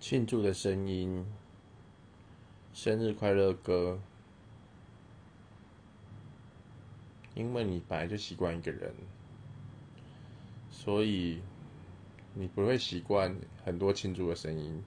庆祝的声音生日快乐歌。因为你本来就习惯一个人所以你不会习惯很多庆祝的声音。